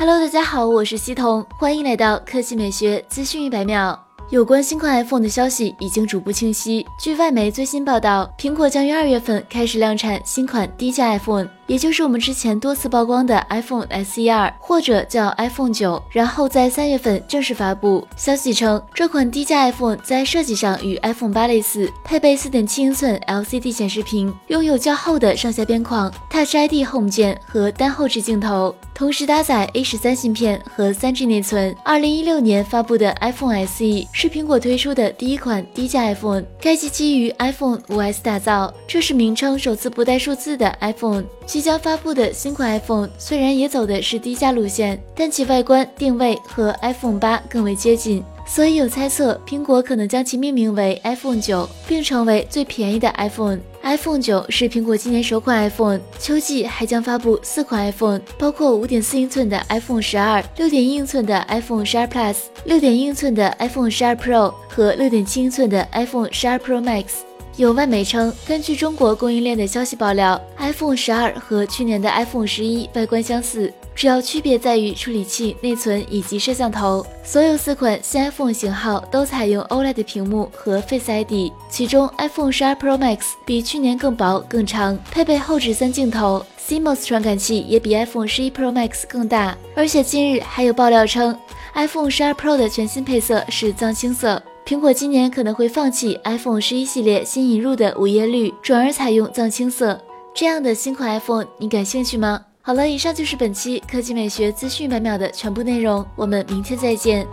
Hello，大家好，我是西彤，欢迎来到科技美学资讯一百秒。有关新款 iPhone 的消息已经逐步清晰。据外媒最新报道，苹果将于二月份开始量产新款低价 iPhone，也就是我们之前多次曝光的 iPhone SE 二或者叫 iPhone 九，然后在三月份正式发布。消息称，这款低价 iPhone 在设计上与 iPhone 八类似，配备四点七英寸 LCD 显示屏，拥有较厚的上下边框，Touch ID Home 键和单后置镜头，同时搭载 A 十三芯片和三 G 内存。二零一六年发布的 iPhone SE。是苹果推出的第一款低价 iPhone，该机基于 iPhone 5S 打造，这是名称首次不带数字的 iPhone。即将发布的新款 iPhone 虽然也走的是低价路线，但其外观定位和 iPhone 八更为接近。所以有猜测，苹果可能将其命名为 iPhone 九，并成为最便宜的 iPhone。iPhone 九是苹果今年首款 iPhone，秋季还将发布四款 iPhone，包括五点四英寸的 iPhone 十二、六点一英寸的 iPhone 十二 Plus、六点一英寸的 iPhone 十二 Pro 和六点七英寸的 iPhone 十二 Pro Max。有外媒称，根据中国供应链的消息爆料，iPhone 十二和去年的 iPhone 十一外观相似，主要区别在于处理器、内存以及摄像头。所有四款新 iPhone 型号都采用 OLED 屏幕和 Face ID，其中 iPhone 十二 Pro Max 比去年更薄更长，配备后置三镜头，CMOS 传感器也比 iPhone 十一 Pro Max 更大。而且近日还有爆料称，iPhone 十二 Pro 的全新配色是藏青色。苹果今年可能会放弃 iPhone 十一系列新引入的午夜绿，转而采用藏青色。这样的新款 iPhone，你感兴趣吗？好了，以上就是本期科技美学资讯百秒的全部内容，我们明天再见。